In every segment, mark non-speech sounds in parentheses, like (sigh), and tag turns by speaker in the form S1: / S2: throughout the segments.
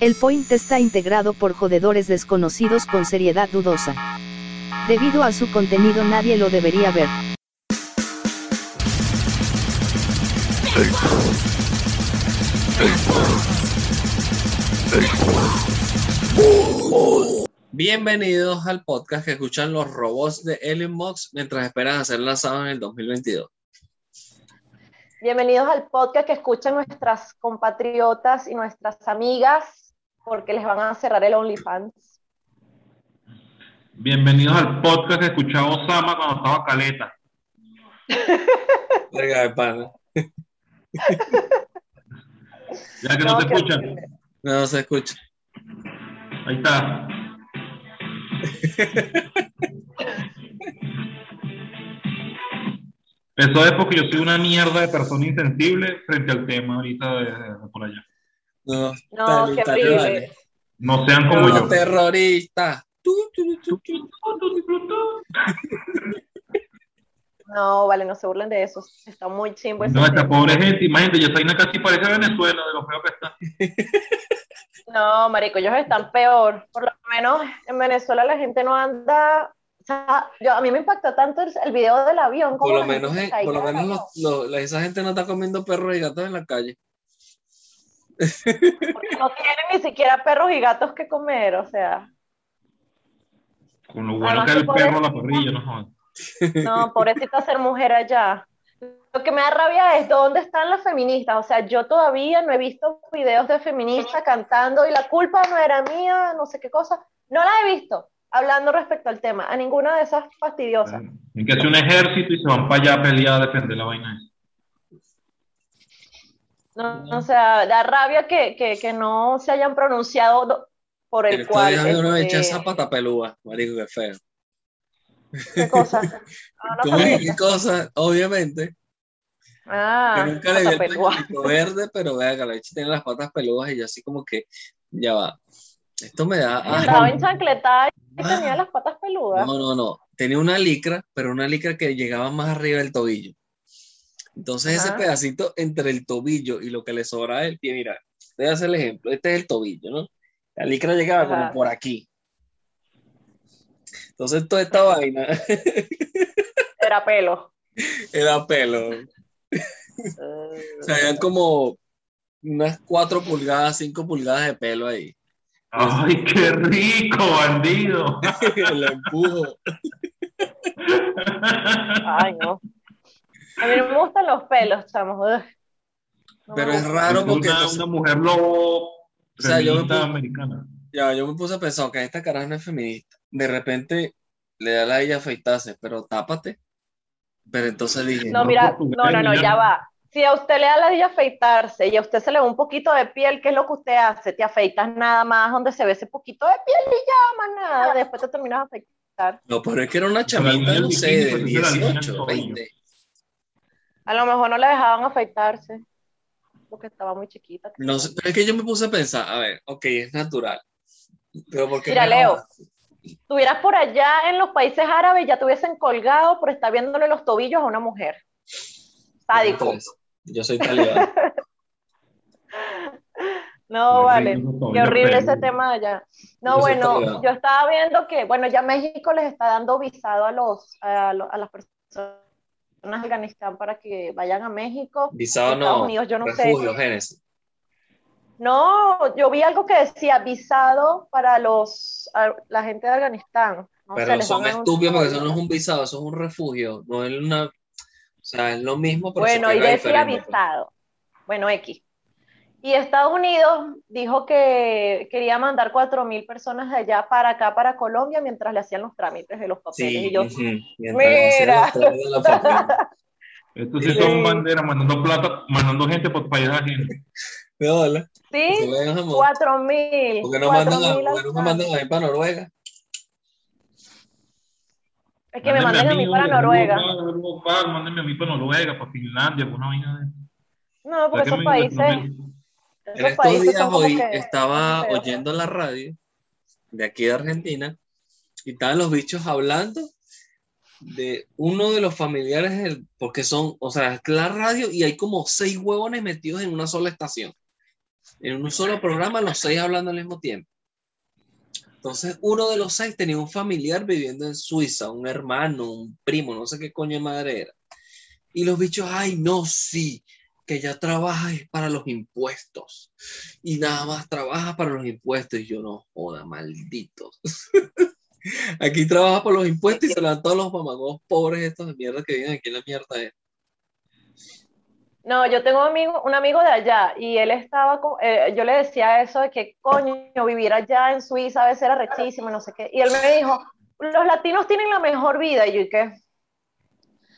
S1: El point está integrado por jodedores desconocidos con seriedad dudosa. Debido a su contenido nadie lo debería ver.
S2: Bienvenidos al podcast que escuchan los robots de Elon Musk mientras esperan ser lanzados en el 2022.
S3: Bienvenidos al podcast que escuchan nuestras compatriotas y nuestras amigas porque les van a cerrar el OnlyFans.
S4: Bienvenidos al podcast que escuchaba Osama cuando estaba caleta. (laughs)
S2: Venga, de pana. (laughs)
S4: Ya que no,
S3: No,
S4: se escuchan.
S3: horrible.
S2: No se escucha.
S4: Ahí está. (laughs) Eso es porque yo soy una mierda de persona insensible frente al tema ahorita de, de por allá.
S2: No,
S3: No, qué horrible.
S4: No sean como
S2: No,
S4: yo.
S2: terrorista. Tu, tu, tu, tu.
S3: No, vale, no se burlen de eso. Está muy chimbo ese
S4: No, esta pobre gente, imagínate, ya Zaina casi parece Venezuela de lo feo que está. (laughs)
S3: No, marico, ellos están peor. Por lo menos en Venezuela la gente no anda. O sea, yo, a mí me impactó tanto el, el video del avión.
S2: Por lo menos, eh, por lo menos
S3: la-
S2: los- los- esa gente no está comiendo perros y gatos en la calle.
S3: Porque no tienen ni siquiera perros y gatos que comer, o sea.
S4: Con lo bueno
S3: Además
S4: que el perro a la parrilla, no jodas. (laughs)
S3: No, pobrecita ser mujer allá. Lo que me da rabia es dónde están las feministas. O sea, yo todavía no he visto videos de feministas cantando y la culpa no era mía, no sé qué cosa. No la he visto hablando respecto al tema, a ninguna de esas fastidiosas.
S4: Hay que hacer un ejército y se van para allá a pelear a defender la vaina.
S3: No, o sea, da rabia que, que, que no se hayan pronunciado do- por el
S2: En
S3: cual.
S2: vi uno
S3: este,
S2: echa esa pata pelúa, marico, qué feo.
S3: ¿Qué cosa? Ah,
S2: ¿Cómo es? ¿Qué cosa? Obviamente.
S3: Ah,
S2: que nunca le vi el pañuelito verde, pero vea que la leche tiene las patas peludas y yo así como que, ya va. Esto me da... ah,
S3: Estaba enchancletada y tenía las patas peludas.
S2: No, no, no. Tenía una licra, pero una licra que llegaba más arriba del tobillo. Entonces ese pedacito entre el tobillo y lo que le sobraba del pie, mira, voy a hacer el ejemplo. Este es el tobillo, ¿no? La licra llegaba
S3: Ajá.
S2: como por aquí. Entonces toda esta vaina (laughs)
S3: Era pelo.
S2: era pelo. O sea, eran como unas 4 pulgadas, 5 pulgadas de pelo ahí.
S4: ¡Ay, qué rico, bandido! (laughs)
S2: El empujo.
S3: Ay, no. A mí no me gustan los pelos, chamos. No
S2: Pero es raro porque
S4: una, una mujer lobo
S2: O sea, yo me puse-
S4: americana.
S2: Ya, yo me puse a pensar que esta caraja no es feminista. De repente le da la ella afeitarse, pero tápate. Pero entonces dije,
S3: No,
S4: no,
S3: mira,
S4: portugués,
S3: no, no, no, ya va. Si a usted le da la de afeitarse y a usted se le ve un poquito de piel, ¿qué es lo que usted hace? Te afeitas nada más donde se ve ese poquito de piel y ya, más nada. Después te terminas de afeitar.
S2: no, pero es que era una chamita, no sé, de
S4: bikini, pues, esa era la niña
S2: 18,
S4: tobillo.
S2: 20.
S3: A lo mejor no le dejaban afeitarse porque estaba muy chiquita.
S2: No sé, pero es que yo me puse a pensar, a ver, ok, es natural. Pero porque
S3: Mira, Leo, Estuvieras por allá en los países árabes, ya te hubiesen colgado por estar viéndole los tobillos a una mujer. Sádico.
S2: Yo soy talibán. (laughs)
S3: No, vale. Qué horrible ese tema de allá. No,
S2: Yo
S3: bueno, yo estaba viendo que, bueno, ya México les está dando visado a los a, lo- a las personas de Afganistán para que vayan a México.
S2: Visado
S3: Estados
S2: no,
S3: Unidos, yo no sé.
S2: refugio, Génesis.
S3: No, yo vi algo que decía visado para los a la gente de Afganistán. No sé,
S2: Pero
S3: les
S2: son estúpidos porque eso no es un visado, eso es un refugio, no es una... O sea, es lo mismo, pero
S3: Bueno, y decía
S2: pues.
S3: visado. Bueno, X. Y Estados Unidos dijo que quería mandar 4.000 personas de allá para acá, para Colombia, mientras le hacían los trámites de los papeles.
S2: Sí,
S3: y yo, Mira. (laughs)
S4: Estos sí son banderas mandando plata, mandando gente por países ajenos.
S2: De hola.
S3: sí,
S2: Se vayan a montar.
S3: 4.000.
S2: ¿Por qué no mandan a,
S3: 4.000
S2: por qué no me mandan a mí para Noruega?
S3: Es que me manden a mí para Noruega.
S4: Mándenme a mí para Noruega, para Finlandia, para una vaina de...
S3: No, porque esos países.
S2: En estos días hoy
S3: que-
S2: estaba oyendo la radio de aquí de Argentina y estaban los bichos hablando de uno de los familiares, del- porque son, o sea, es la radio y hay como seis huevones metidos en una sola estación. en un solo programa, los seis hablando al mismo tiempo. Entonces, uno de los seis tenía un familiar viviendo en Suiza, un hermano, un primo, no sé qué coño de madre era. Y los bichos, ay, no, sí, que ya trabaja es para los impuestos. Y nada más trabaja para los impuestos. Y yo no joda, malditos. (laughs) aquí trabaja por los impuestos y se dan todos los mamagos pobres estos de mierda que viven aquí en la mierda. Es.
S3: No, yo tengo un amigo, un amigo de allá y él estaba, con, eh, yo le decía eso de que coño, vivir allá en Suiza a veces era rechísimo, no sé qué. Y él me dijo, los latinos tienen la mejor vida. Y yo, ¿y qué?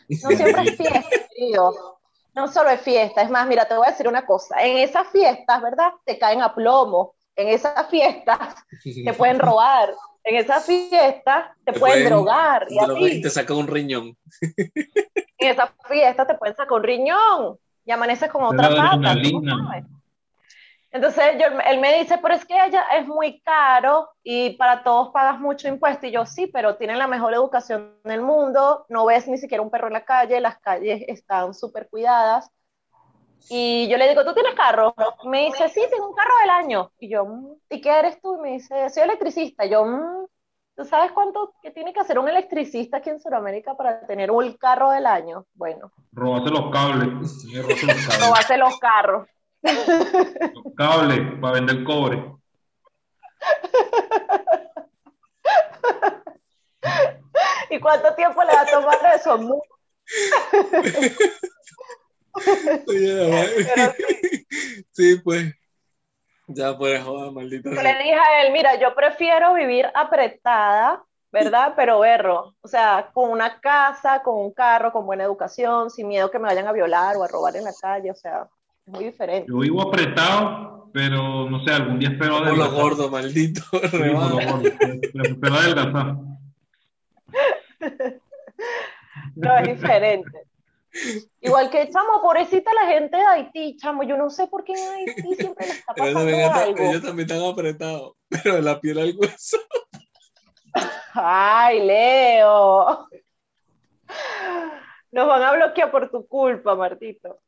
S3: (laughs) No siempre es fiesta, querido. No solo es fiesta, es más, mira, te voy a decir una cosa. En esas fiestas, ¿verdad? Te caen a plomo. En esas fiestas (laughs) te pueden robar. En esas fiestas te, pueden, drogar.
S2: Y, te sacan un riñón.
S3: En esas fiestas te pueden sacar un riñón y amaneces con otra pata. Entonces yo, él me dice, pero es que ella es muy caro y para todos pagas mucho impuesto. Y yo sí, pero tienen la mejor educación del mundo, no ves ni siquiera un perro en la calle, las calles están súper cuidadas. Y yo le digo, ¿tú tienes carro? Me dice, sí, tengo un carro del año. Y yo, mm, ¿y qué eres tú? Y me dice, soy electricista. Y yo, mm, ¿tú sabes cuánto que tiene que hacer un electricista aquí en Sudamérica para tener un carro del año? Bueno.
S4: Robarse los cables.
S3: Robarse los carros. (laughs)
S4: Los cables para vender cobre.
S3: ¿Y cuánto tiempo le va a tomar eso? (laughs) (laughs)
S2: sí. pues. Ya puedes joder, maldita.
S3: le dije a él, mira, yo prefiero vivir apretada, ¿verdad? Pero berro, o sea, con una casa, con un carro, con buena educación, sin miedo que me vayan a violar o a robar en la calle, o sea, es muy diferente.
S4: Yo vivo apretado, pero no sé, algún día espero
S2: Por lo gordo, maldito. Sí, por lo gordo.
S4: Espero adelgazar.
S3: No, es diferente. Igual que, chamo, pobrecita la gente de Haití, chamo, yo no sé por qué en Haití siempre le está pasando algo.
S2: Ellos también están apretados, pero de la piel al hueso.
S3: Ay, Leo. Nos van a bloquear por tu culpa, Martito.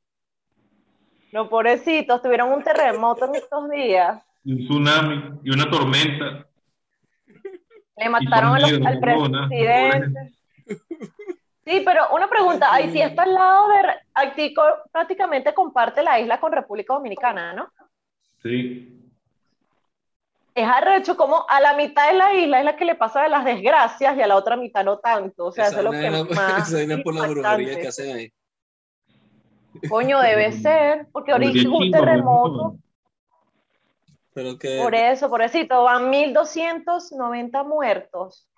S3: No, pobrecitos, tuvieron un terremoto en estos días.
S4: Un tsunami y una tormenta.
S3: Le mataron al presidente. Sí, pero una pregunta, Haití está al lado de, Haití prácticamente comparte la isla con República Dominicana, ¿no?
S4: Sí.
S3: Es arrecho como a la mitad de la isla es la que le pasa de las desgracias y a la otra mitad no tanto. O sea, eso es lo que (laughs) más.
S2: Esa por la brujería que hacen ahí.
S3: Coño, debe ser, porque ahorita un terremoto.
S2: Pero que...
S3: Por eso, por eso, van 1290 muertos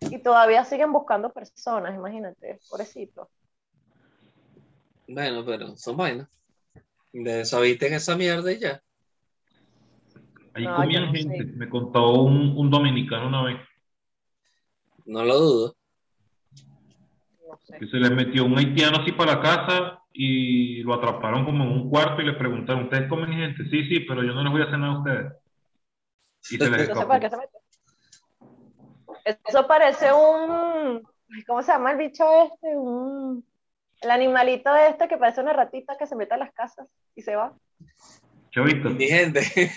S3: y todavía siguen buscando personas, imagínate, pobrecito.
S2: Bueno, pero son vainas. De eso en esa mierda y ya.
S4: Ahí comían gente, me contó un, un, dominicano una vez.
S2: No lo dudo.
S4: Que se les metió un haitiano así para la casa y lo atraparon como en un cuarto y le preguntaron, ¿ustedes comen gente? Sí, sí, pero yo no les voy a hacer nada a ustedes. Y se les escapó.
S3: Eso parece un, ¿cómo se llama el bicho este? Un, el animalito este que parece una ratita que se mete a las casas y se va.
S4: Chavito.
S2: Mi gente. (laughs)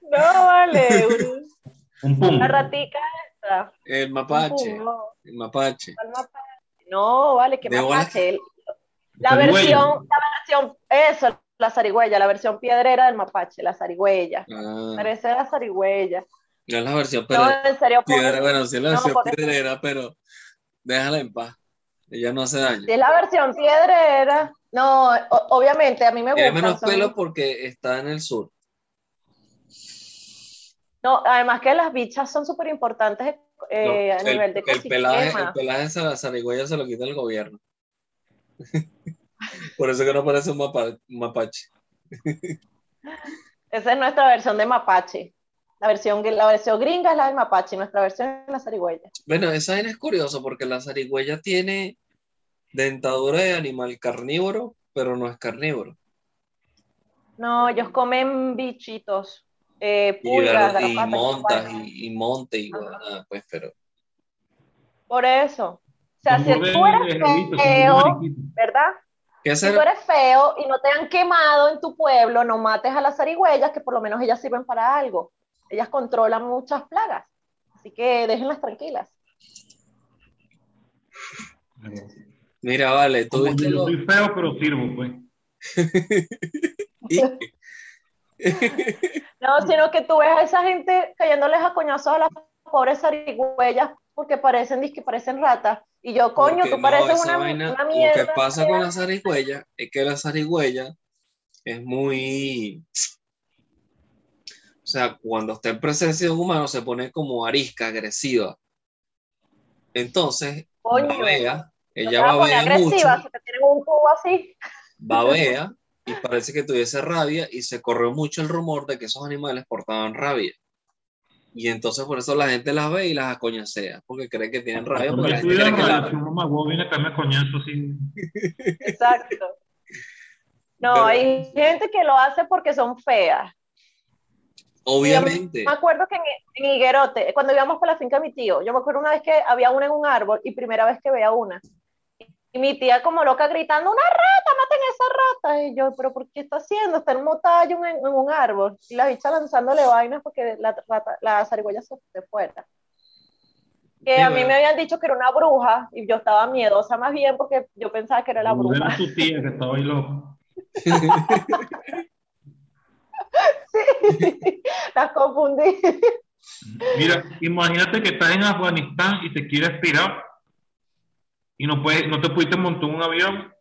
S3: no, vale.
S4: Un, un
S3: Una ratica
S2: El mapache. El mapache.
S3: No, vale, que mapache. La versión, la versión, eso, la zarigüeya, la versión piedrera del mapache, la zarigüeya. Ah. Parece la zarigüeya.
S2: No es la versión pero
S3: no, en serio,
S2: piedra, bueno, sí es la versión piedrera, pero déjala en paz. Ella no hace daño.
S3: Si es la versión piedrera, no, obviamente, a mí me gusta.
S2: Tiene menos pelo porque está en el sur.
S3: No, además que las bichas son súper importantes eh, a nivel de
S2: el pelaje, el pelaje de la zarigüeya se lo quita el gobierno. (laughs) Por eso que no parece un, mapache. (laughs)
S3: Esa es nuestra versión de mapache. La versión, la versión gringa es la del mapache, nuestra versión es la zarigüeya.
S2: Bueno, esa es curioso porque la zarigüeya tiene dentadura de animal carnívoro, pero no es carnívoro.
S3: No, ellos comen bichitos, eh, pulgas,
S2: y, montas y, monte y pues, pero.
S3: Por eso. O sea, si tú eres feo, ¿verdad?
S2: ¿Qué
S3: Si tú eres feo y no te han quemado en tu pueblo, no mates a las zarigüeyas, que por lo menos ellas sirven para algo. Ellas controlan muchas plagas. Así que déjenlas tranquilas.
S2: Mira, vale, tú
S4: yo
S2: lo-
S4: soy feo, pero sirvo, pues. (laughs)
S3: No, (laughs) sino que tú ves a esa gente cayéndoles a coñazos a las pobres zarigüeyas porque parecen, que parecen ratas. Y yo, coño,
S2: Porque
S3: tú pareces una,
S2: vaina-
S3: una
S2: Lo
S3: mierda.
S2: que pasa con la zarigüeya es que la zarigüeya es muy. O sea, cuando está en presencia de un humano se pone como arisca, agresiva. Entonces,
S3: Coño,
S2: babea, ella babea
S3: agresiva
S2: mucho,
S3: si te tienen un cubo así.
S2: babea y parece que tuviese rabia y se corrió mucho el rumor de que esos animales portaban rabia. Y entonces por eso la gente las ve y las acoñacea, porque cree que tienen rabia, porque la gente cree que la-
S4: viene a caerme coñazo.
S3: Exacto. No,
S2: Pero-
S3: hay gente que lo hace porque son feas.
S2: obviamente.
S3: Yo me acuerdo que en, en Higuerote, cuando íbamos para la finca de mi tío, yo me acuerdo una vez que había una en un árbol y primera vez que veía una. Y mi tía como loca gritando, una rata, maten esa rata. Y yo, pero ¿por qué está haciendo? Está en un en, en un árbol. Y la bicha lanzándole vainas porque la, rata, la zarigüeya se, se fuera. Que
S2: Sí,
S3: a mí
S2: bueno.
S3: me habían dicho que era una bruja y yo estaba miedosa más bien porque yo pensaba que era la
S4: Era
S3: bruja.
S4: tu tía que estaba ahí loco.
S3: Las (laughs) (laughs) confundí.
S4: Mira, imagínate que estás en Afganistán y te quieres tirar y no, puedes, no te pudiste montar un avión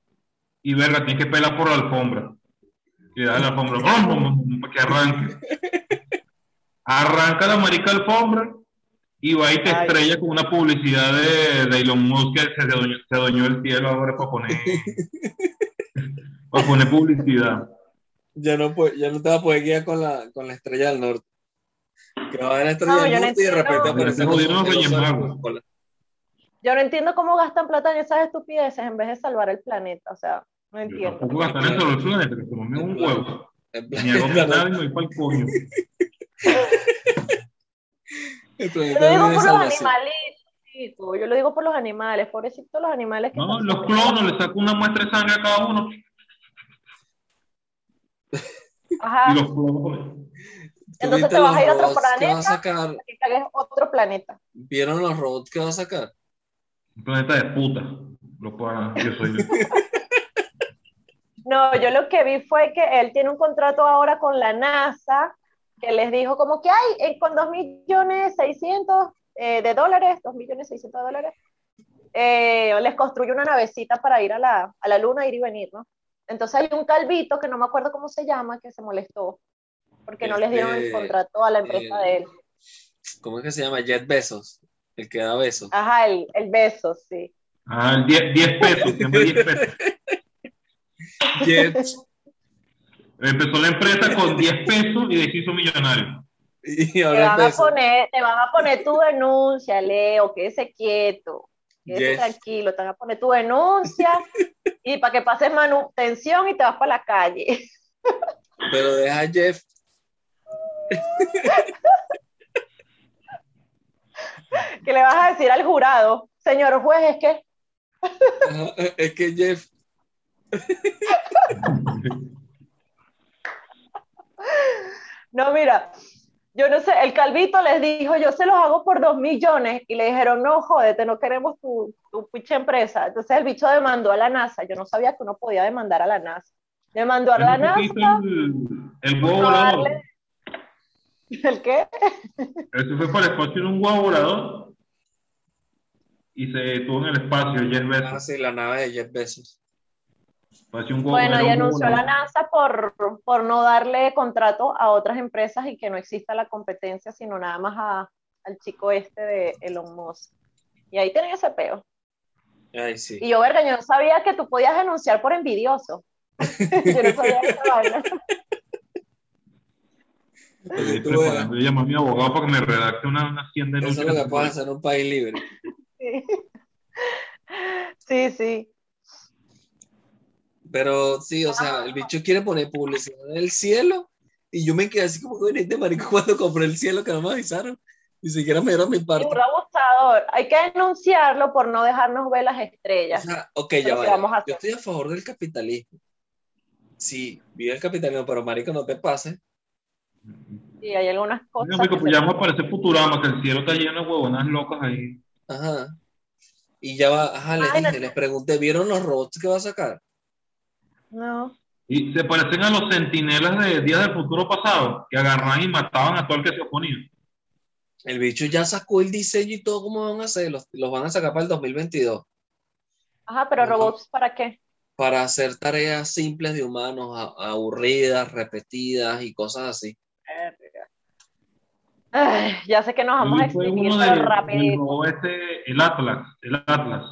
S4: y verga, tienes que pelar por la alfombra. Y das la alfombra, para que arranque. Arranca la marica alfombra y va y te
S3: Ay.
S4: estrella con una publicidad de, de Elon Musk que se adueñó, se adueñó el cielo ahora para poner, para poner publicidad.
S2: Ya no, puede- ya no te vas a poder guiar con la, con la estrella del norte. Que va a haber la estrella
S3: No,
S2: del
S3: no
S2: norte y de repente aparece con
S3: Yo no entiendo cómo gastan plata en esas estupideces en vez de salvar el planeta. O sea, no entiendo.
S4: tampoco gastar en planeta, que se me un huevo. Ni hago nada y
S2: no-
S4: me voy para el coño.
S3: Yo lo digo por los animalitos, yo lo digo por los animales, pobrecitos los animales que
S4: No,
S3: están
S4: los clonos, le saco una muestra de sangre a cada uno
S3: Ajá,
S4: y los clonos.
S2: ¿Tú
S3: Entonces te vas a ir a otro
S2: robots que va a
S3: planeta.
S2: sacar?
S3: que cagues otro planeta.
S2: ¿Vieron los robots que va a sacar?
S4: Un planeta de puta. Lo puedo- yo soy yo.
S3: No, yo lo que vi fue que él tiene un contrato ahora con la NASA que les dijo como que hay eh, con 2 millones 600 eh, de dólares, 2 millones 600 de dólares, eh, les construye una navecita para ir a la, a la luna, ir y venir, ¿no? Entonces hay un calvito que no me acuerdo cómo se llama, que se molestó porque no les dieron el
S2: Este,
S3: contrato a la empresa
S2: el-
S3: de él.
S2: ¿Cómo es que se llama? Jet Besos. El que da besos.
S3: Ajá, el, el beso, sí.
S4: Ah, 10, 10 pesos, siempre 10 pesos. Empezó la empresa con 10 pesos y se hizo millonario.
S2: Y
S3: Te van, a poner, te van a poner tu denuncia, Leo, quédese quieto, quédese
S2: Yes.
S3: tranquilo, te van a poner tu denuncia y para que pases manutención y te vas para la calle.
S2: Pero deja a Jeff. (laughs) (laughs)
S3: ¿Qué le vas a decir al jurado? Señor juez, es que
S2: Ajá, Es que Jeff.
S3: No, mira, yo no sé, el calvito les dijo, yo se los hago por dos millones, y le dijeron, no, jódete, no queremos tu, tu pinche empresa. Entonces el bicho demandó a la NASA, yo no sabía que uno podía demandar a la NASA. Demandó a la NASA,
S4: el,
S3: no darle- ¿El qué?
S4: Eso fue para el espacio en un huevo volador. Y se detuvo en el espacio, 10
S2: Ah,
S4: veces.
S2: sí, la nave de Jeff Bezos.
S4: Pareció un huevo,
S3: Bueno, y anunció a la. NASA por, por no darle contrato a otras empresas y que no exista la competencia, sino nada más a- al chico este de Elon Musk. Y ahí tienen ese peo.
S2: Ay, sí.
S3: Y yo, verga, yo no sabía que tú podías denunciar por envidioso. (laughs) yo no sabía esa vaina.
S4: Preparando. Yo llamo a mi abogado para que me redacte una, una 100
S2: Eso es lo que puede hacer en un país libre.
S3: Sí. (laughs) sí, sí.
S2: Pero sí, o sea, el bicho quiere poner publicidad en el cielo y yo me quedé así como que este marico (laughs) cuando compré el cielo que no me avisaron. Ni siquiera me dieron mi parte.
S3: abusador. Hay que denunciarlo por no dejarnos ver las
S2: O
S3: estrellas.
S2: sea, ok, ya
S3: ¿qué
S2: vaya.
S3: vamos a
S2: Yo estoy a favor del capitalismo. Sí, vive el capitalismo, pero marico, no te pases.
S3: Y hay algunas cosas.
S4: Marico,
S3: que
S4: pues
S3: se-
S4: ya me parece Futurama, que el cielo está lleno de huevonas locas ahí.
S2: Ajá. Y ya va, ajá, les
S3: Ay, no
S2: dije, les pregunté, ¿vieron los robots que va a sacar?
S3: No.
S4: Y se parecen a los centinelas de Días del Futuro Pasado, que agarraban y mataban a todo el que se oponía.
S2: El bicho ya sacó el diseño y todo, ¿cómo van a hacer? Los, los van a sacar para el 2022.
S3: Ajá, pero robots, ¿para qué?
S2: Para hacer tareas simples de humanos, a- aburridas, repetidas y cosas así.
S3: Ay, ya sé que nos vamos a extinguir, pero
S4: robot este, el Atlas, el Atlas.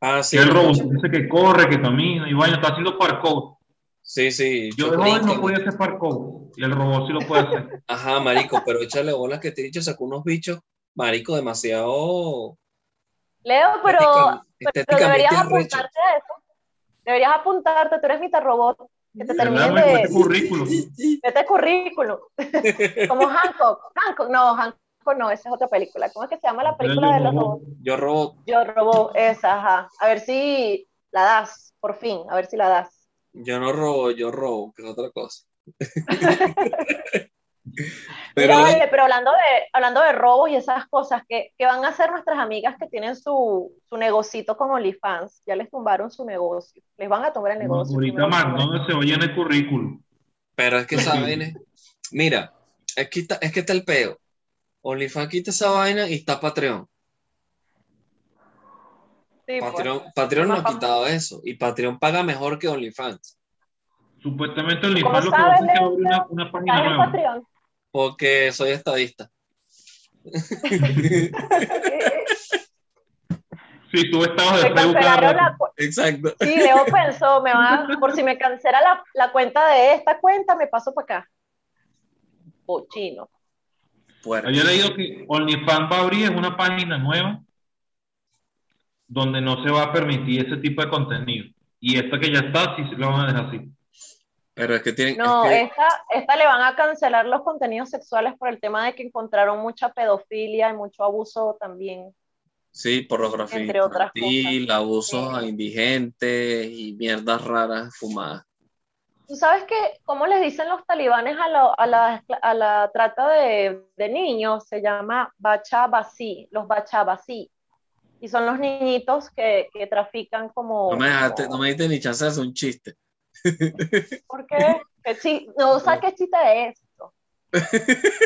S2: Ah, sí.
S4: el robot ese que corre, que camina y vaya, está haciendo parkour.
S2: Sí, sí.
S4: Yo de joven no podía hacer parkour y el robot sí lo puede hacer. (laughs)
S2: Ajá, marico, pero échale bolas que te he dicho, sacó unos bichos, marico, demasiado
S3: Leo, pero, pero deberías apuntarte a eso. Deberías apuntarte, tú eres mitad robot, que te terminen de,
S4: Este currículum. (laughs)
S3: de este currículum. (laughs) Como Hancock. Hancock, no, Hancock no, esa es otra película. ¿Cómo es que se llama la película de los robots?
S2: Yo robo,
S3: Yo robo esa, ajá. A ver si la das, por fin, a ver si la das.
S2: yo no robo, yo robo, que es otra cosa. (laughs) (laughs)
S3: Pero, hablando de, hablando de robos y esas cosas, ¿qué, qué van a hacer nuestras amigas que tienen su, su negocito con OnlyFans? Ya les tumbaron su negocio. Les van a tumbar el negocio.
S4: Ahorita
S3: nada.
S4: McDonald's se oye en el currículum.
S2: Pero es que esa vaina, es- mira, es que está, es que está el peo. OnlyFans quita esa vaina y está Patreon.
S3: Sí, pues.
S2: Patreon, Patreon no ha
S3: Más
S2: quitado eso. Y Patreon paga mejor que OnlyFans.
S4: Supuestamente
S3: ¿Cómo
S4: OnlyFans lo que va a
S3: sabes,
S4: hacer es que abre una, una
S3: ¿Estás
S4: página nueva.
S3: Patreon?
S2: Porque soy estadista. (laughs)
S4: Sí, tú estabas de
S3: Me cancelaron la
S2: Exacto.
S3: Sí, Leo pensó, me va, por si me cancela la, la cuenta de esta cuenta, me paso para acá. Cochino.
S2: Puerco.
S4: Había leído que OnlyFans va a abrir una página nueva donde no se va a permitir ese tipo de contenido. Y esta que ya está, sí se lo van a dejar así.
S2: Pero es que tienen.
S3: No,
S2: es que-
S3: esta, esta le van a cancelar los contenidos sexuales por el tema de que encontraron mucha pedofilia y mucho abuso también.
S2: Sí, pornografía
S3: Entre otras
S2: infantil, abusos
S3: Sí.
S2: a indigentes y mierdas raras fumadas.
S3: ¿Tú sabes que, cómo les dicen los talibanes a, la- a la, a la trata de, de niños? Se llama bachabasi, los bachabasi. Y son los niñitos que, que trafican como...
S2: No me dejaste,
S3: como-
S2: no me diste ni chance de hacer un chiste.
S3: ¿Por qué? ¿Qué chi- no, ¿sabes qué chiste es esto? (laughs)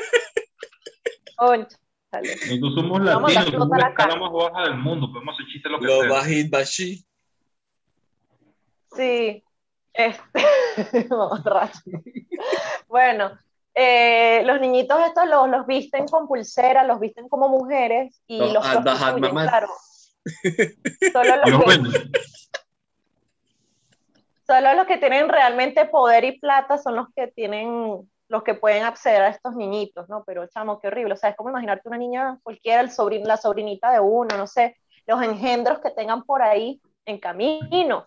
S3: Cónchale.
S4: Nosotros somos latinos, somos la
S3: la
S4: escala
S3: cara.
S4: más baja del mundo, podemos hacer chistes lo que
S2: Lo
S4: sea.
S2: bajit bashi.
S3: Sí, este. (laughs) Bueno, eh, los niñitos estos los, los visten con pulsera, los visten como mujeres y
S2: Los
S3: los prostituyen, claro. Solo
S4: Y los
S3: que,
S4: venden.
S3: Solo los que tienen realmente poder y plata son los que tienen, los que pueden acceder a estos niñitos, ¿no? Pero chamo, qué horrible. O sea, es como imaginarte una niña cualquiera, el la sobrinita de uno, no sé, los engendros que tengan por ahí en camino.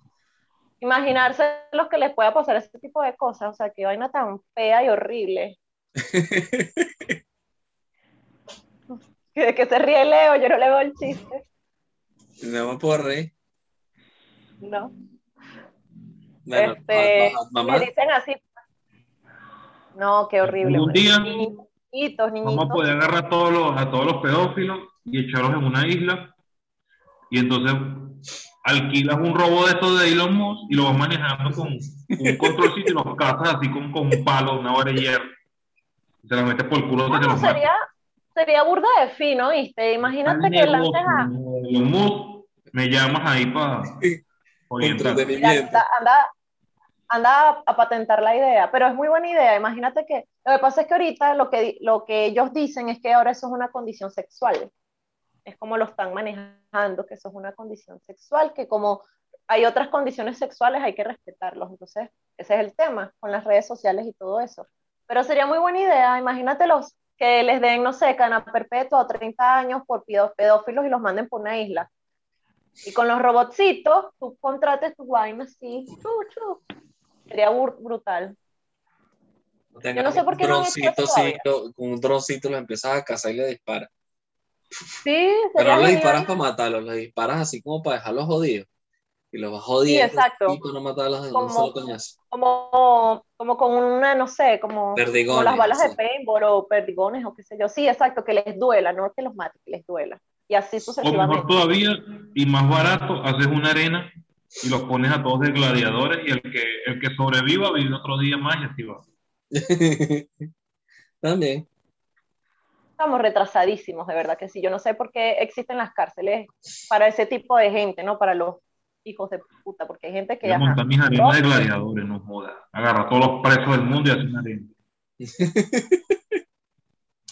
S3: Imaginarse los que les pueda pasar ese tipo de cosas, o sea, qué vaina tan fea y horrible. (laughs) De que se ríe Leo, yo no le veo el chiste,
S2: No me puedo reír.
S3: ¿no?
S2: Bueno,
S3: este, me dicen así. No, qué horrible.
S4: Algún
S3: hombre.
S4: día
S3: Niñitos, niñitos.
S4: Vamos a poder agarrar a todos los, a todos los pedófilos y echarlos en una isla. Y entonces alquilas un robot de estos de Elon Musk y lo vas manejando con un controlcito y los cazas así con, con un palo, una hora de hierro. Se la metes por el culo
S3: sería, sería burda de fino, ¿viste? Imagínate que lances a...
S4: Elon Musk, me llamas ahí para
S2: Entretenimiento.
S3: anda, anda, anda a, a patentar la idea, pero es muy buena idea. Imagínate que lo que pasa es que ahorita lo que, lo que ellos dicen es que ahora eso es una condición sexual. Es como lo están manejando, que eso es una condición sexual, que como hay otras condiciones sexuales hay que respetarlos. Entonces, ese es el tema con las redes sociales y todo eso. Pero sería muy buena idea, imagínate los que les den, no sé, cana perpetua o 30 años por pedófilos y los manden por una isla. Y con los robotcitos, tú contrates tus vainas así, chu, chu. Sería brutal.
S2: Tenga
S3: no sé por qué
S2: un
S3: no
S2: droncito lo- con un droncito lo empiezas a cazar y le disparas.
S3: Sí,
S2: Pero no le disparas para matarlos, le disparas así como para dejarlos jodidos. Y los vas jodiendo.
S3: exacto.
S2: Y no de un
S3: Como-
S2: solo coñazo.
S3: como, como con una, no sé, como, como las balas
S2: sí.
S3: de paintball o perdigones o qué sé yo. Sí, exacto, que les duela, no que los mate, que les duela. Y así
S4: O
S3: sucesivamente.
S4: mejor todavía, y más barato, haces una arena y los pones a todos de gladiadores y el que, el que sobreviva vive otro día más y así va. (laughs)
S2: También.
S3: Estamos retrasadísimos, de verdad que sí. Yo no sé por qué existen las cárceles para ese tipo de gente, ¿no? Para los hijos de puta, porque hay gente que
S4: Voy a
S3: ajá,
S4: montar mis arenas de gladiadores, no jodas. Agarra a todos los presos del mundo y hace una arena. (laughs)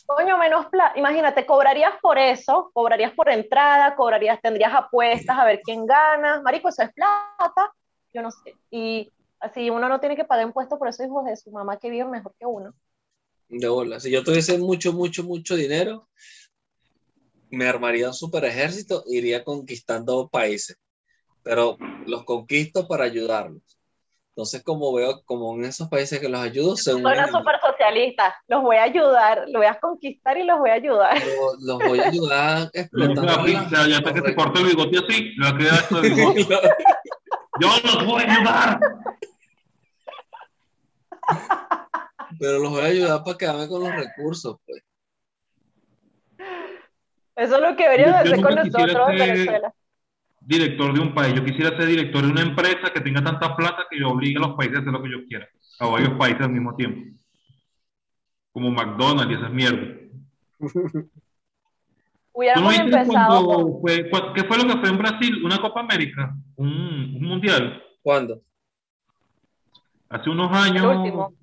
S3: Coño, menos plata. Imagínate, cobrarías por eso, cobrarías por entrada, cobrarías, tendrías apuestas a ver quién gana. Marico, eso es plata. Yo no sé. Y así uno no tiene que pagar impuestos por esos hijos de su mamá que viven mejor que uno.
S2: De bola. Si yo tuviese mucho, mucho, mucho dinero, me armaría un super ejército e iría conquistando países. Pero los conquisto para ayudarlos. Entonces, como veo, como en esos países que los ayudo, se unen.
S3: una super socialista. Los voy a ayudar, los voy a conquistar y los voy a ayudar.
S2: Los, los voy a ayudar (laughs)
S4: Le
S2: explotando.
S4: gusta la pizza, ya hasta que se corta el bigote así, a de bigote. (laughs) Yo los voy a ayudar.
S2: Pero los voy a ayudar para quedarme con los recursos, pues.
S3: Eso es lo que deberían hacer con nosotros en Venezuela.
S4: Director de un país. Yo quisiera ser director de una empresa que tenga tanta plata que yo obligue a los países a hacer lo que yo quiera. A varios países al mismo tiempo. Como McDonald's y esas mierdas. (laughs) ¿Tú no
S3: empezado
S4: cuando fue, cu- qué fue lo que fue en Brasil? Una Copa América, un, un mundial.
S2: ¿Cuándo?
S4: Hace unos
S3: el
S4: años
S3: último.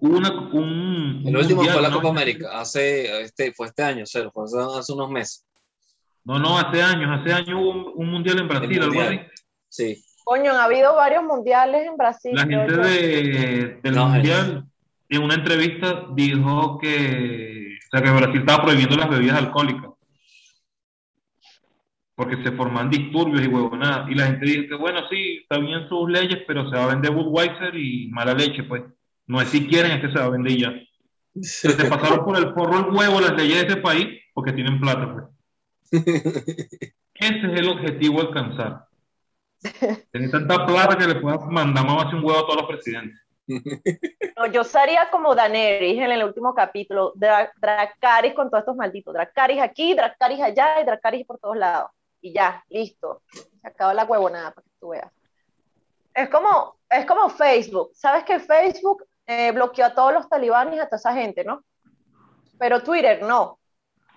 S4: hubo una, un,
S2: El
S4: un
S2: último
S4: mundial,
S2: fue la
S4: ¿no?
S2: Copa América. Hace, este, fue este año, cero. Fue hace, hace unos meses.
S4: No, no, hace años, hace años hubo un, un mundial en Brasil, algo así.
S2: Sí.
S3: Coño, ha habido varios mundiales en Brasil.
S4: La gente
S3: yo.
S4: de, del
S2: No,
S4: mundial en una entrevista dijo que, o sea, que Brasil estaba prohibiendo las bebidas alcohólicas porque se forman disturbios y huevonadas. Y la gente dice que, bueno, sí, está bien sus leyes, pero se va a vender Budweiser y mala leche, pues. No es si quieren, es que se va a vender y ya. (laughs) Se pasaron por el forro el huevo las leyes de ese país porque tienen plata, pues. Ese es el objetivo alcanzar. Tener tanta plata que le puedas mandar más un huevo a todos los presidentes.
S3: No, yo sería como Daenerys en el último capítulo, Dra Dracarys con todos estos malditos, Dracarys aquí, Dracarys allá y Dracarys por todos lados. Y ya, listo. Se acaba la huevonada para que tú veas. Es como, es como Facebook. ¿Sabes que Facebook eh, bloqueó a todos los talibanes a toda esa gente, no? Pero Twitter no.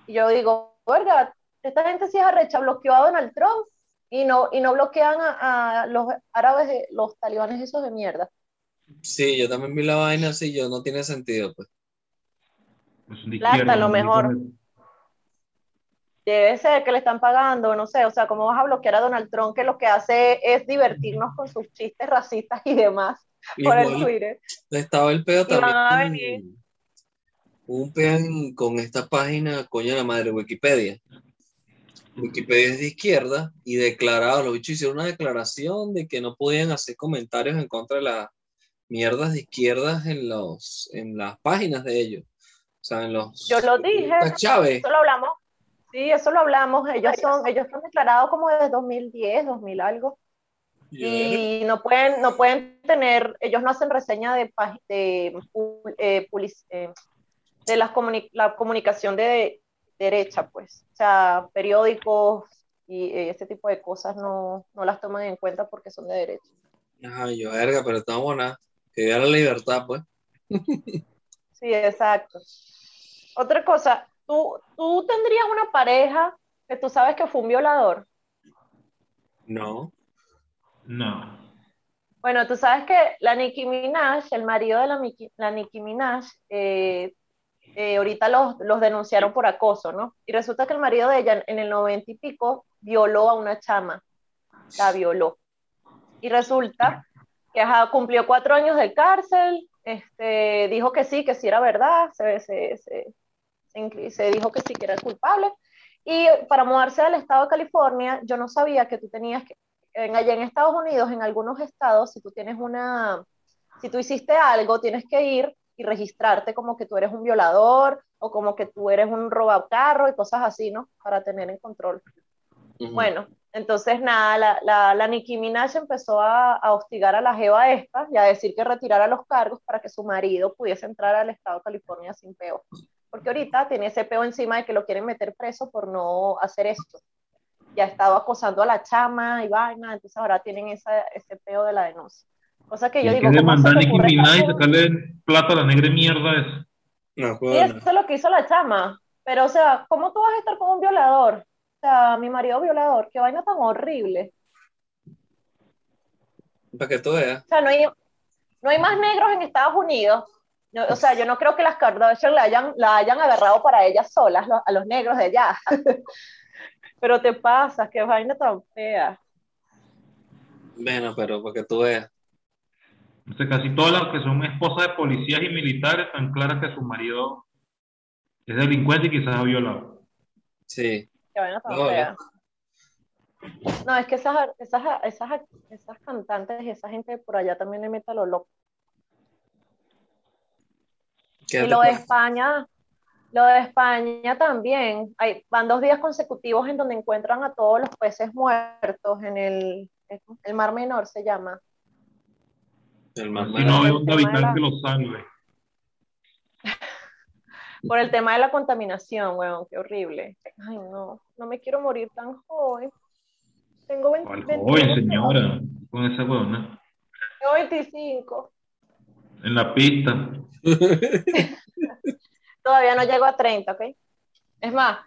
S3: Y yo digo, verga, esta gente sí es arrecha, bloqueó a Donald Trump y no, y no bloquean a, a los árabes, de- los talibanes esos de mierda.
S2: Sí, yo también vi la vaina así, yo no tiene sentido, pues.
S3: Plata,
S4: izquierda,
S3: lo mejor. Debe ser que le están pagando, no sé, o sea, ¿cómo vas a bloquear a Donald Trump que lo que hace es divertirnos con sus chistes racistas y demás por el Twitter?
S2: estaba el pedo
S3: van a
S2: también.
S3: venir.
S2: Un pedo con esta página, coño de la madre, Wikipedia. Wikipedia es de izquierda y declarado, los bichos hicieron una declaración de que no podían hacer comentarios en contra de las mierdas de izquierdas en, los, en las páginas de ellos. O sea, en los...
S3: Yo lo dije.
S2: Chávez.
S3: Eso lo hablamos. Sí, eso lo hablamos. Ellos son, ellos son declarados como desde 2010, 2000 algo. Y no pueden, no pueden tener, ellos no hacen reseña de, de, pu- eh, eh, de las comuni- la comunicación de derecha, pues. O sea, periódicos y eh, ese tipo de cosas no, no las toman en cuenta porque son de derecha.
S2: Ajá, yo, verga, pero estamos buena. Que viva la libertad, pues. (laughs)
S3: Sí, exacto. Otra cosa, ¿tú, tú tendrías una pareja que tú sabes que fue un violador.
S2: No.
S4: No.
S3: Bueno, tú sabes que la Nicki Minaj, el marido de la, Nicki, la Nicki Minaj, eh, eh, ahorita los, los denunciaron por acoso, ¿no? Y resulta que el marido de ella en el noventa y pico violó a una chama, la violó. Y resulta que ajá, cumplió cuatro años de cárcel, este, dijo que sí, que sí era verdad, se, se, se, se dijo que sí que era culpable. Y para mudarse al estado de California, yo no sabía que tú tenías que, en, allá en Estados Unidos, en algunos estados, si tú tienes una, si tú hiciste algo, tienes que ir y registrarte como que tú eres un violador o como que tú eres un carro y cosas así, ¿no? Para tener en control.
S2: Ujú.
S3: Bueno, entonces nada, la, la, la Nicki Minaj empezó a, a hostigar a la jeva esta y a decir que retirara los cargos para que su marido pudiese entrar al estado de California sin peo. Porque ahorita tiene ese peo encima de que lo quieren meter preso por no hacer esto. Ya ha estado acosando a la chama y vaina, entonces ahora tienen esa, ese peo de la denuncia. Cosa que yo digo,
S4: que
S3: ¿cómo se
S4: demandar a
S3: te
S4: Nicki Minaj y sacarle plata a la negra mierda esa.
S2: No,
S3: eso es lo que hizo la chama. Pero, o sea, ¿cómo tú vas a estar con un violador? O sea, mi marido violador, qué vaina tan horrible.
S2: Para que tú veas.
S3: O sea, no hay, no hay más negros en Estados Unidos. No, o sea, yo no creo que las Kardashian la hayan, la hayan agarrado para ellas solas, lo- a los negros de allá. (laughs) Pero te pasa, qué vaina tan fea.
S2: Bueno, pero para que tú veas.
S4: Entonces, casi todas las que son esposas de policías y militares están claras que su marido es delincuente y quizás ha violado.
S2: Sí. No,
S3: es que esas, esas, esas, esas cantantes y esa gente por allá también le mete a lo loco.
S2: ¿Qué
S3: Y lo de? España, lo de España también. Hay, van dos días consecutivos en donde encuentran a todos los peces muertos en el, el Mar Menor, se llama.
S2: El más
S4: no hay un
S3: de
S4: habitante
S3: la-
S4: que lo salve. (laughs)
S3: Por el tema de la contaminación, weón, qué horrible. Ay, no, no me quiero morir tan joven. Tengo 20,
S4: Al
S3: 21
S4: joven, señora, con esa huevona.
S3: Tengo 25.
S4: En la pista. (laughs)
S3: Todavía no llego a 30, ¿ok? Es más,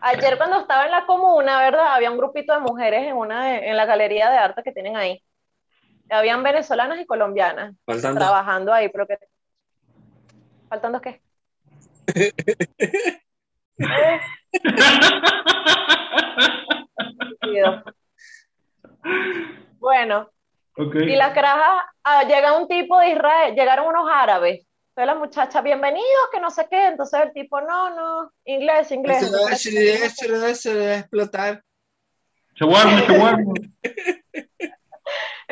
S3: ayer cuando estaba en la comuna, ¿verdad? Había un grupito de mujeres en, una de- en la galería de arte que tienen ahí. Habían venezolanas y colombianas
S2: Faltando.
S3: trabajando ahí, pero que... ¿Faltando qué? (laughs) Bueno, y la caraja, ah, llega un tipo de Israel, llegaron unos árabes. Entonces la muchacha, bienvenidos, que no sé qué. Entonces el tipo, no, no, inglés, inglés.
S2: Eso va a explotar, eso va a explotar.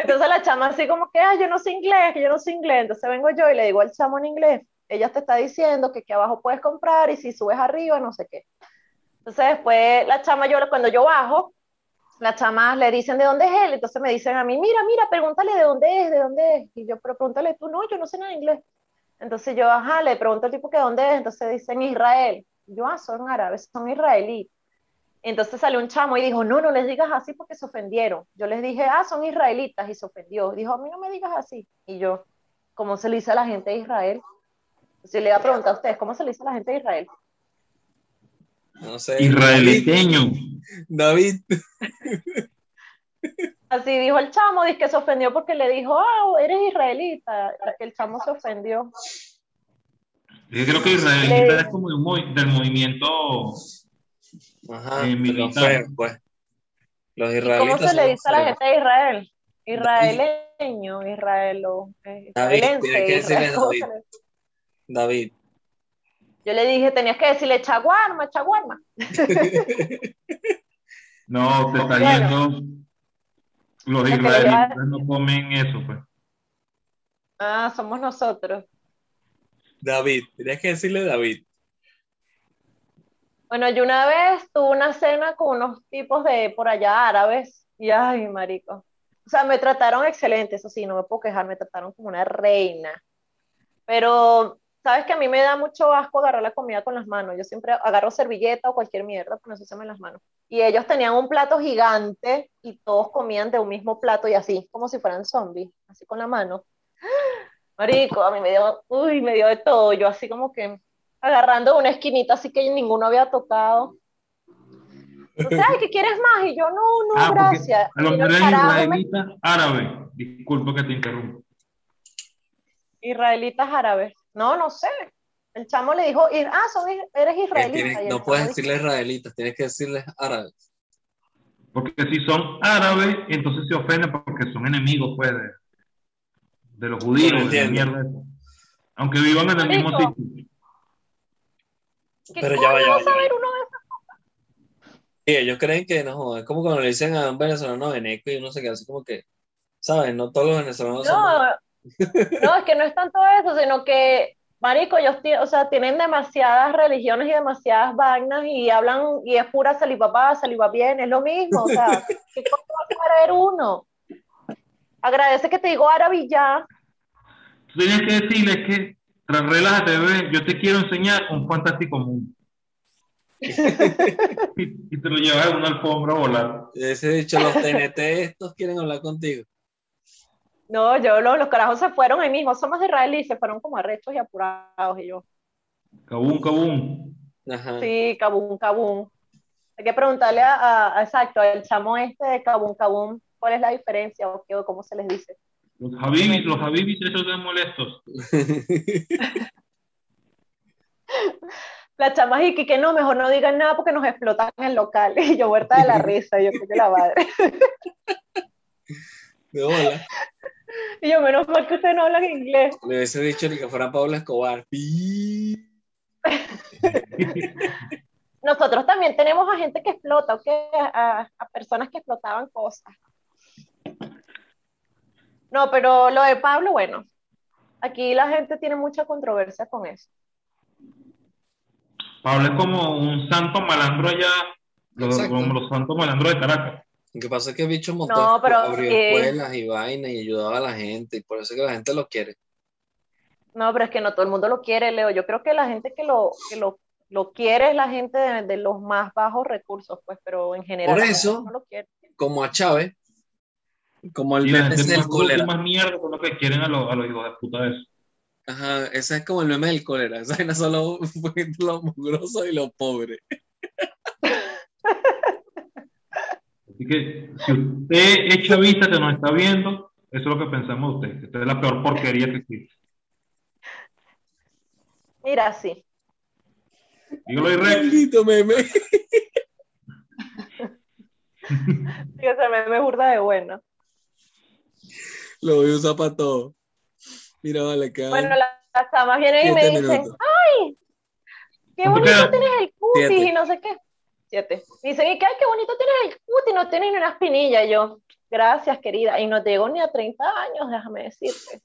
S3: Entonces la chama así como que, ah, yo no sé inglés, que yo no sé inglés. Entonces vengo yo y le digo al chamo en inglés, ella te está diciendo que aquí abajo puedes comprar y si subes arriba, no sé qué. Entonces después la chama, yo cuando yo bajo, las chamas le dicen de dónde es él, entonces me dicen a mí, mira, mira, pregúntale de dónde es, de dónde es. Y yo, pero pregúntale tú, no, yo no sé nada de inglés. Entonces yo, ajá, le pregunto al tipo que dónde es, entonces dicen Israel. Yo, ah, son árabes, son israelíes. Entonces salió un chamo y dijo, no, no les digas así porque se ofendieron. Yo les dije, ah, son israelitas y se ofendió. Dijo, a mí no me digas así. Y yo, ¿cómo se le dice a la gente de Israel? Si le iba a preguntar a ustedes, ¿cómo se le dice a la gente de Israel?
S2: No sé.
S4: Israeliteño.
S2: David. (laughs)
S3: Así dijo el chamo, dice que se ofendió porque le dijo, ah, eres israelita. El chamo se ofendió.
S4: Yo creo que israelita es como de un movi- del movimiento.
S2: Ajá.
S4: Eh, militar.
S2: feos, pues. Los
S3: ¿Cómo
S2: israelitas.
S3: se
S2: son
S3: le dice a la gente de Israel? Israeleño, israelo, eh,
S2: David, tienes que decirle
S3: ¿cómo
S2: David. (laughs)
S3: se. Yo le dije, tenías que decirle chaguarma, chaguarma. (laughs)
S4: No, te está
S3: Bueno.
S4: yendo. Los israelitas no comen eso, pues.
S3: Ah, somos nosotros.
S2: David. Tenías que decirle David.
S3: Bueno, yo una vez tuve una cena con unos tipos de por allá árabes y ay, marico. O sea, me trataron excelente, eso sí, no me puedo quejar, me trataron como una reina. Pero, sabes que a mí me da mucho asco agarrar la comida con las manos. Yo siempre agarro servilleta o cualquier mierda para no ensuciarme las manos. Y ellos tenían un plato gigante y todos comían de un mismo plato y así, como si fueran zombies, así con la mano. (gasps) Marico, a mí me dio, uy, me dio de todo. Yo así como que agarrando una esquinita así que ninguno había tocado. ¿qué quieres más? Y yo, no, no,
S4: Ah,
S3: gracias.
S4: a lo
S3: Y
S4: mejor
S3: el
S4: es
S3: carajo me-
S4: israelita árabe. Disculpa que te interrumpa.
S3: Israelitas árabes. No, no sé. El chamo le dijo, "Ir- ah, son, eres israelita.
S2: no puedes decirle israelitas, tienes que decirles árabes.
S4: Porque si son árabes, entonces se ofenden porque son enemigos, pues, de, de los judíos,
S2: No
S4: de mierda. Aunque vivan en el mismo sitio.
S3: ¿Qué
S2: Pero ya va, ya
S3: va
S2: ya va.
S3: saber uno de esos?
S2: Sí, ellos creen que no, es como cuando le dicen a un venezolano veneco y uno se queda así como que, ¿sabes? No todos los venezolanos son.
S3: No, no, es que no es tanto eso, sino que Marico, ellos o sea, tienen demasiadas religiones y demasiadas vainas y hablan, y es pura salivapá, bien, es lo mismo, o sea, (laughs) ¿qué cosa va a saber uno? Agradece que te digo árabe y ya.
S4: Tú tienes que decirle que, tras relájate, bebé, yo te quiero enseñar un fantástico mundo. (laughs) y, y te lo llevas en una alfombra a volar.
S2: Ese dicho, los TNT estos quieren hablar contigo.
S3: No, yo, los, los carajos se fueron ahí mismo, somos de Israel y se fueron como arrechos y apurados y yo,
S4: Cabum, cabum.
S2: Ajá.
S3: sí, cabum, cabum. Hay que preguntarle a, a- a- exacto, al chamo este de cabum, cabum, cuál es la diferencia o qué, o cómo se les dice.
S4: Los habibis, los habibis, esos son molestos. (laughs)
S3: La chama y que, no, mejor no digan nada porque nos explotan en el local. Y (laughs) yo muerta de la (laughs) risa, yo que la madre.
S2: De bola.
S3: Y yo, menos mal que ustedes no hablan inglés.
S2: Le hubiese dicho ni que fuera Pablo Escobar.
S3: Nosotros también tenemos a gente que explota, ¿ok? A, a personas que explotaban cosas. No, pero lo de Pablo, bueno, aquí la gente tiene mucha controversia con eso.
S4: Pablo es como un santo malandro allá,
S2: Exacto.
S4: como los santos malandros de Caracas.
S2: Lo que pasa es que el bicho montó,
S3: No, pero
S2: abrió
S3: que-
S2: escuelas y vainas y ayudaba a la gente, y por eso es que la gente lo quiere.
S3: No, pero es que no todo el mundo lo quiere, Leo. Yo creo que la gente que lo, que lo, lo quiere es la gente de, de los más bajos recursos, pues, pero en general
S2: Por eso-
S3: no lo quiere.
S2: Como a Chávez, como el meme del
S4: más
S2: cólera.
S4: más mierda con lo que quieren a los, a los hijos de puta eso.
S2: Ajá, ese es como el meme del cólera. Esa vaina son los, los mugrosos y los pobres.
S4: Así que si usted es chavista que nos está viendo, eso es lo que pensamos de usted. Esta es la peor porquería que existe.
S3: Mira, sí.
S4: Dígalo, Irre.
S2: Maldito meme. (laughs)
S3: Sí, ese meme burda de bueno.
S2: Lo voy a usar para todo. Mira, vale, quedan
S3: Bueno, la- las damas vienen y me dicen,
S2: minutos.
S3: qué
S4: ¿Cuánto
S3: bonito tienes el cutis
S2: Siete.
S3: y no sé qué. Siete. Me dicen, y que, ay, qué bonito tienes el cutis, no tienes ni una espinilla. Y yo, gracias, querida. Y no te llego ni a 30 años, déjame decirte.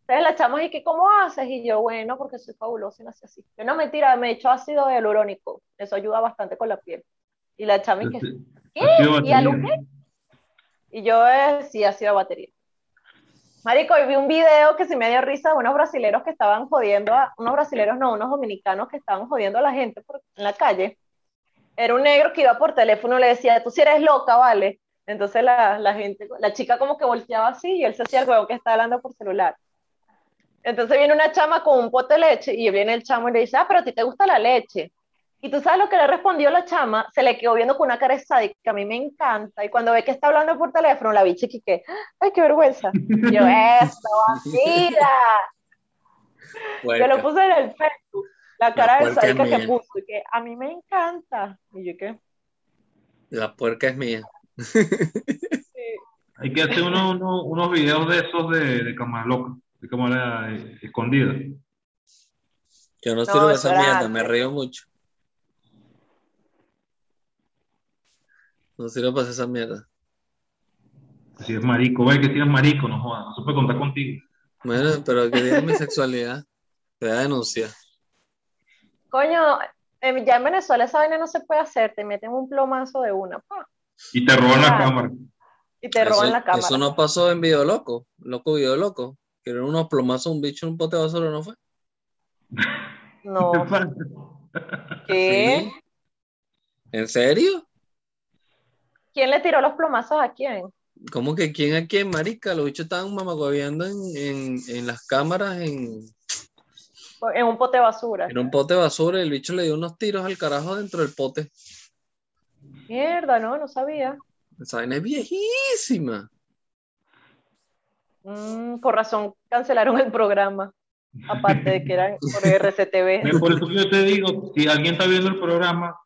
S3: Entonces la chama y que, ¿cómo haces? Y yo, bueno, porque soy fabulosa y nací así. Yo no, mentira, me echo ácido hialurónico. Eso ayuda bastante con la piel. Y la chama y que, ¿qué? ¿Y a? Y yo, eh, sí, ha sido batería. Marico, y vi un video que se me dio risa de unos brasileros que estaban jodiendo a, unos brasileros no, unos dominicanos que estaban jodiendo a la gente por- en la calle. Era un negro que iba por teléfono y le decía, tú si eres loca, ¿vale? Entonces la, la gente, la chica como que volteaba así y él se hacía el juego que estaba hablando por celular. Entonces viene una chama con un pote de leche y viene el chamo y le dice, ah, pero a ti te gusta la leche. Y tú sabes lo que le respondió la chama, se le quedó viendo con una cara de sádica, que a mí me encanta. Y cuando ve que está hablando por teléfono, la bicha que, que, ay, qué vergüenza. Y yo, eso, mira. Yo
S2: Puerca.
S3: lo puse en el Facebook, la cara de
S2: puerca es
S3: sádica que puso, y que a mí me encanta. Y yo, ¿qué?
S2: La puerca es mía.
S3: Sí.
S4: Hay que hacer uno- uno- unos videos de esos de, de cámara loca, de cámara eh, escondida.
S2: Yo no
S3: No,
S2: de
S3: eso
S2: esa mierda, me río mucho. No sirvo para hacer esa mierda.
S4: Si es marico, ve que si eres marico, no jodas, no se puede contar contigo.
S2: Bueno, pero que diga mi sexualidad. Te da denuncia.
S3: Coño, ya en Venezuela esa vaina no se puede hacer, te meten un plomazo de una, pa,
S4: Y te roban la
S3: Ah.
S4: cámara.
S3: y te roban
S2: eso,
S3: la cámara.
S2: eso no pasó en Video Loco. Loco Video Loco. Que eran unos plomazos, un bicho en un pote de basura, ¿no fue?
S3: No, (laughs) ¿qué?
S2: Sí. ¿En serio?
S3: ¿Quién le tiró los plomazos a quién?
S2: ¿Cómo que quién a quién, marica? Los bichos estaban mamagobeando en, en, en las cámaras en,
S3: En un pote de basura.
S2: en un pote de basura y el bicho le dio unos tiros al carajo dentro del pote.
S3: Mierda, no, no sabía.
S2: Esa vaina es viejísima.
S3: Mm, por razón cancelaron el programa. Aparte de que eran por (laughs) RCTV.
S4: Por eso que yo te digo, si alguien está viendo el programa,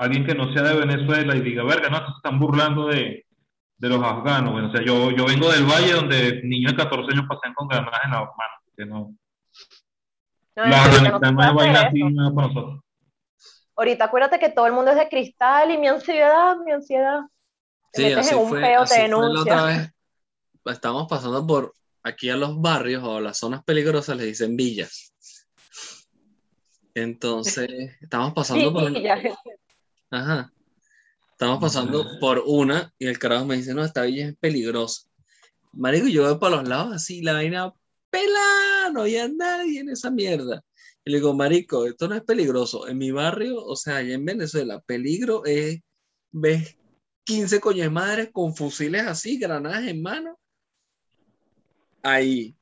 S4: alguien que no sea de Venezuela y diga, verga, no, se están burlando de, de los afganos. Bueno, o sea, yo, yo vengo del valle donde niños de 14 años pasan con granadas en las manos. Que no,
S3: No,
S4: la
S3: no
S4: Afganistán es vaina
S3: hacer
S4: así,
S3: eso.
S4: nada para nosotros.
S3: Ahorita acuérdate que todo el mundo es de cristal y mi ansiedad, mi ansiedad. Te
S2: Sí,
S3: metes
S2: así
S3: en un
S2: fue,
S3: peo,
S2: así
S3: te
S2: fue la otra vez. Estamos pasando por aquí a los barrios o a las zonas peligrosas, les dicen villas. Entonces, estamos pasando por...
S3: Ya.
S2: Ajá. Estamos pasando por una y el carajo me dice, no, esta villa es peligrosa. Marico, yo voy para los lados así, la vaina pela, no había nadie en esa mierda. Y le digo, marico, esto no es peligroso. En mi barrio, o sea, allá en Venezuela, peligro es, ves 15 coños madres con fusiles así, granadas en mano. Ahí.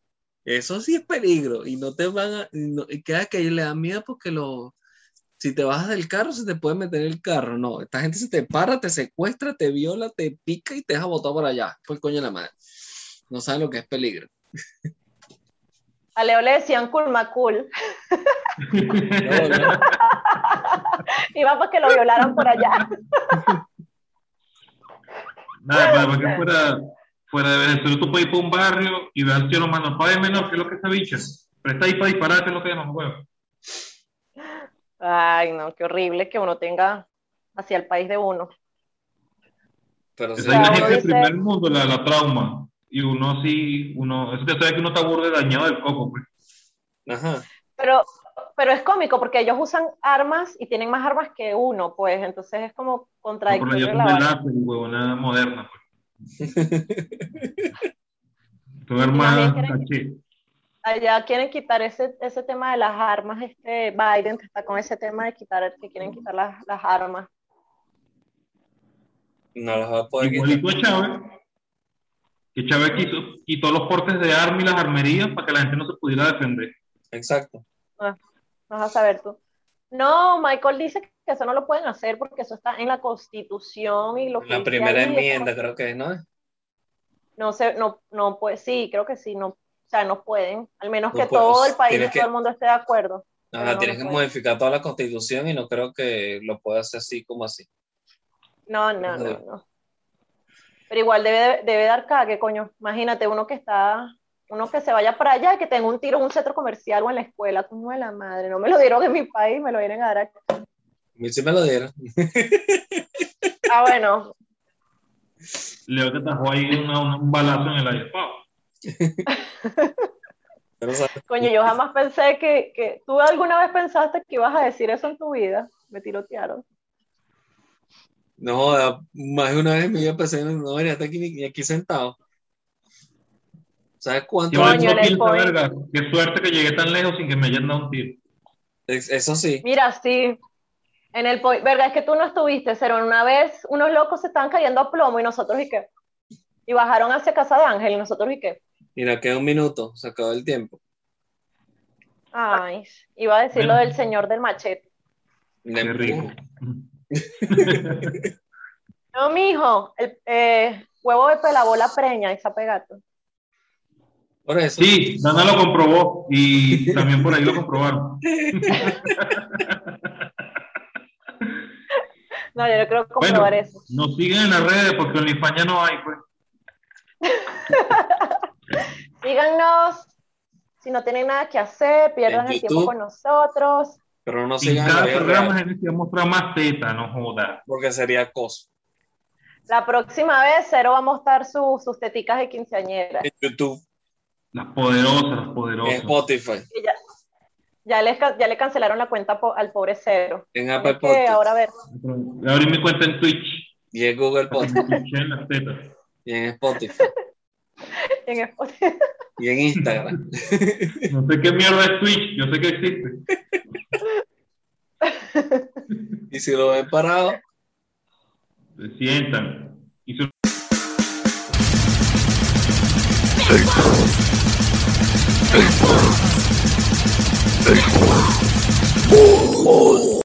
S2: Eso sí es peligro. Y no te van a. Y, no- y queda que ellos le da miedo porque lo, si te bajas del carro, se te puede meter el carro. No, esta gente se te para, te secuestra, te viola, te pica y te deja botado por allá. Por el coño de la madre. No saben lo que es peligro.
S3: A Leo le decían culmacul.
S2: No, no.
S3: Iba para que lo violaran por allá.
S4: Nada, para, para que fuera, fuera de Venezuela, tú puedes ir para un barrio y ver al cielo mano, pague menor que lo que esa bicha. Pero está ahí para disparar, que es lo que llaman huevo.
S3: Ay, no, qué horrible que uno tenga hacia el país de uno.
S2: Pero
S4: es la
S3: uno
S4: gente del primer mundo, la, la trauma. Y uno sí, uno, es que sabe que uno está burde dañado del coco, pues.
S2: Ajá.
S3: Pero, pero es cómico porque ellos usan armas y tienen más armas que uno, pues entonces es como
S4: Por la
S3: contradictorio
S4: yo
S3: la
S4: láser, huevona moderna, pues. (laughs) Caché.
S3: Allá quieren quitar ese, ese tema de las armas, este Biden que está con ese tema de quitar, que quieren quitar las, las armas.
S2: No las va a poder quitar.
S4: A Chávez, que Chávez quitó, quitó los portes de armas y las armerías para que la gente no se pudiera defender.
S2: Exacto.
S3: Vas a saber tú. No, Michael dice que eso no lo pueden hacer porque eso está en la Constitución y lo que
S2: La primera enmienda,
S3: como-
S2: creo que es, ¿no?
S3: no sé, no, no puede, sí, creo que sí, no, o sea, no pueden, al menos
S2: No
S3: que
S2: puedes,
S3: todo el país y
S2: tienes que-
S3: todo el mundo esté de acuerdo.
S2: Ajá,
S3: no
S2: tienes que
S3: puede.
S2: modificar toda la constitución y no creo que lo pueda hacer así como así.
S3: No, no, no, no. Pero igual debe, debe dar cague, coño. Imagínate uno que está, uno que se vaya para allá y que tenga un tiro en un centro comercial o en la escuela, coño de la madre. No me lo dieron en mi país, me lo vienen a dar aquí.
S2: A mí sí me lo dieron.
S3: Ah, bueno,
S4: Leo que tajó ahí una- una- un balazo en el aire.
S3: Coño, yo jamás pensé que, que, ¿tú alguna vez pensaste que ibas a decir eso en tu vida? Me tirotearon.
S2: No más de una vez me iba a pensar, no debería estar aquí, ni aquí sentado. ¿Sabes cuánto?
S3: Coño, point.
S4: verga, qué suerte que llegué tan lejos sin que me hayan dado un tiro.
S2: Es- Eso sí.
S3: Mira, sí. En el point, verga, es que tú no estuviste, pero una vez unos locos se estaban cayendo a plomo y nosotros y qué. Y bajaron hacia casa de Ángel y nosotros y qué.
S2: Mira, queda un minuto, se acabó el tiempo.
S3: Ay, iba a decir lo
S4: Bueno.
S3: del señor del machete.
S4: Qué rico. (laughs)
S3: No, mijo, el eh, huevo de pelabola preña.
S2: Por eso.
S4: Sí, Dana lo comprobó y también por ahí lo comprobaron. (laughs)
S3: No, yo no creo comprobar
S4: Bueno,
S3: eso.
S4: nos siguen en las redes porque en España no hay, pues. (laughs)
S3: Síganos. Si no tienen nada que hacer, pierdan
S2: En
S3: el tiempo con nosotros.
S2: Pero no
S4: En
S2: sigan en
S4: cada programa se mostrar más teta, no joda.
S2: porque sería acoso.
S3: La próxima vez, Cero va a mostrar su- sus teticas de quinceañera.
S2: En YouTube,
S4: Las poderosas, las
S2: en
S4: poderosas.
S2: Spotify,
S3: Y ya, ya, le, ca- ya le cancelaron la cuenta po- al pobre Cero.
S2: en Apple Podcast
S3: ahora a ver.
S4: Voy a abrir mi cuenta en Twitch.
S2: y en Google
S4: En
S2: Podcast
S4: en
S2: y en Spotify (laughs)
S3: En Spotify.
S2: y en Instagram. (laughs)
S4: No sé qué mierda es Twitch, yo sé que existe.
S2: Y si lo ven parado,
S4: Se sientan. Y su-
S5: Oh,